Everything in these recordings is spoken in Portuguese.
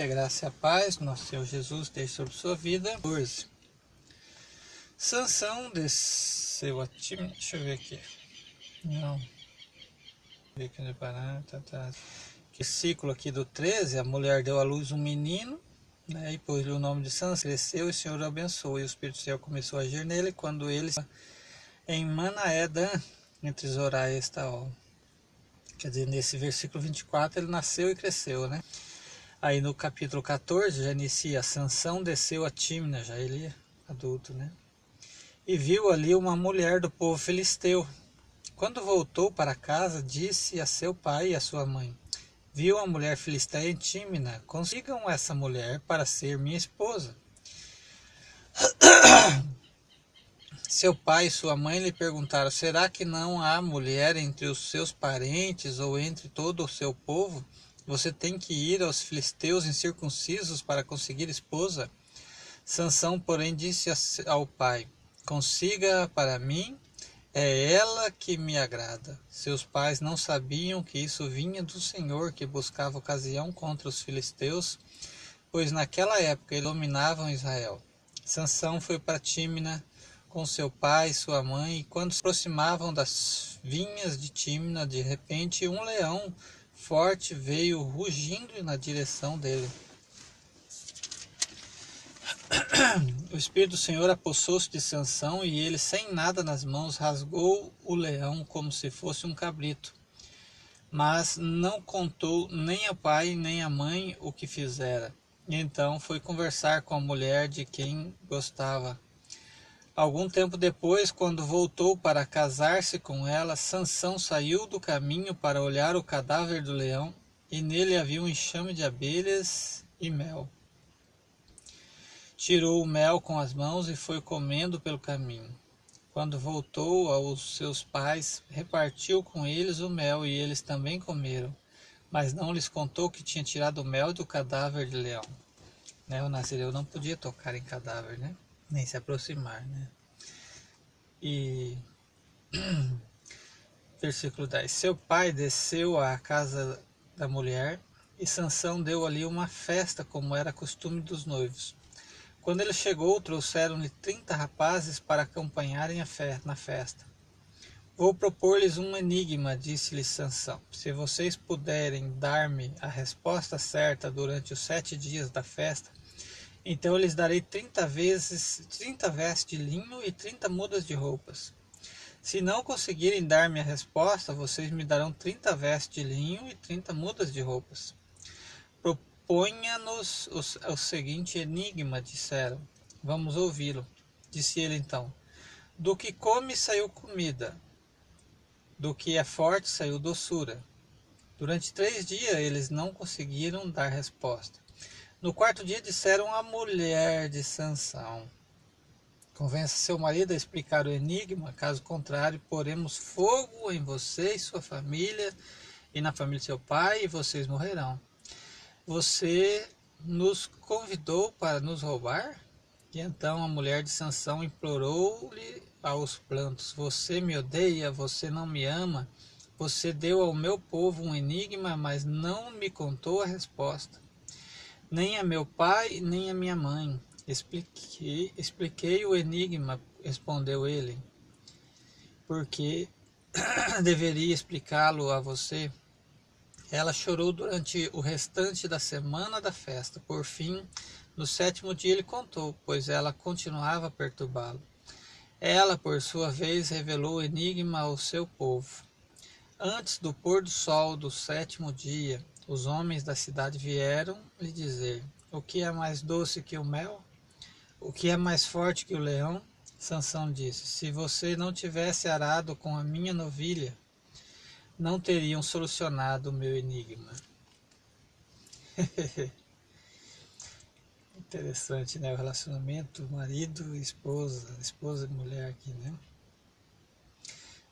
Que a graça e a paz, nosso Senhor Jesus, esteja sobre sua vida. 14. Sansão desceu a time. Deixa eu ver aqui. Não. Ver aqui onde parar. Tá, tá. Que ciclo aqui do 13, a mulher deu à luz um menino, né, e pôs-lhe o nome de Sansão. Cresceu e o Senhor o abençoou. E o Espírito do Céu começou a agir nele quando ele em Manaédan, entre Zorá e Estaol. Quer dizer, nesse versículo 24 ele nasceu e cresceu, né? Aí no capítulo 14 já inicia, Sansão desceu a Timna, já ele adulto, né? E viu ali uma mulher do povo filisteu. Quando voltou para casa, disse a seu pai e a sua mãe, viu a mulher filisteia em Timna, consigam essa mulher para ser minha esposa. Seu pai e sua mãe lhe perguntaram: Será que não há mulher entre os seus parentes ou entre todo o seu povo? Você tem que ir aos filisteus incircuncisos para conseguir esposa? Sansão, porém, disse ao pai: Consiga para mim, é ela que me agrada. Seus pais não sabiam que isso vinha do Senhor que buscava ocasião contra os filisteus, pois naquela época eles dominavam Israel. Sansão foi para Tímina com seu pai e sua mãe, e quando se aproximavam das vinhas de Timna, de repente um leão forte veio rugindo na direção dele. O Espírito do Senhor apossou-se de Sansão e ele, sem nada nas mãos, rasgou o leão como se fosse um cabrito. Mas não contou nem ao pai nem à mãe o que fizera. E então foi conversar com a mulher de quem gostava. Algum tempo depois, quando voltou para casar-se com ela, Sansão saiu do caminho para olhar o cadáver do leão, e nele havia um enxame de abelhas e mel. Tirou o mel com as mãos e foi comendo pelo caminho. Quando voltou aos seus pais, repartiu com eles o mel e eles também comeram, mas não lhes contou que tinha tirado o mel do cadáver de leão. Né? O Nazireu não podia tocar em cadáver, né? Nem se aproximar, né? E versículo 10. Seu pai desceu à casa da mulher e Sansão deu ali uma festa, como era costume dos noivos. Quando ele chegou, trouxeram-lhe trinta rapazes para acompanharem fe na festa. Vou propor-lhes um enigma, disse-lhe Sansão. Se vocês puderem dar-me a resposta certa durante os sete dias da festa, então eu lhes darei trinta vezes, trinta vestes de linho e trinta mudas de roupas. Se não conseguirem dar-me a resposta, vocês me darão trinta vestes de linho e trinta mudas de roupas. Proponha-nos o, o seguinte enigma, disseram. Vamos ouvi-lo. Disse ele então: Do que come saiu comida, do que é forte saiu doçura. Durante três dias eles não conseguiram dar resposta. No quarto dia disseram à mulher de Sansão: Convença seu marido a explicar o enigma, caso contrário, poremos fogo em você e sua família e na família de seu pai, e vocês morrerão. Você nos convidou para nos roubar? E então a mulher de Sansão implorou-lhe aos plantos: Você me odeia, você não me ama. Você deu ao meu povo um enigma, mas não me contou a resposta nem a meu pai, nem a minha mãe. Expliquei, expliquei o enigma, respondeu ele, porque deveria explicá-lo a você. Ela chorou durante o restante da semana da festa. Por fim, no sétimo dia ele contou, pois ela continuava a perturbá-lo. Ela, por sua vez, revelou o enigma ao seu povo. Antes do pôr do sol do sétimo dia, os homens da cidade vieram lhe dizer: O que é mais doce que o mel? O que é mais forte que o leão? Sansão disse: Se você não tivesse arado com a minha novilha, não teriam solucionado o meu enigma. Interessante, né? O relacionamento marido esposa, esposa e mulher aqui, né?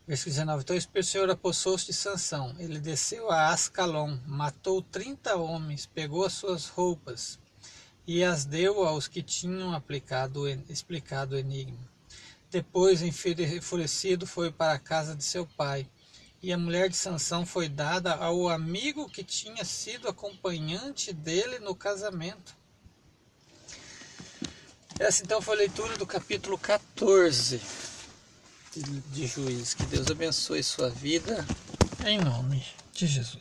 Versículo 19. Então o Senhor apossou-se de Sansão. Ele desceu a Ascalon, matou 30 homens, pegou as suas roupas e as deu aos que tinham aplicado, explicado o enigma. Depois, enfurecido, foi para a casa de seu pai. E a mulher de Sansão foi dada ao amigo que tinha sido acompanhante dele no casamento. Essa então foi a leitura do capítulo 14 de juízes Que Deus abençoe sua vida, em nome de Jesus.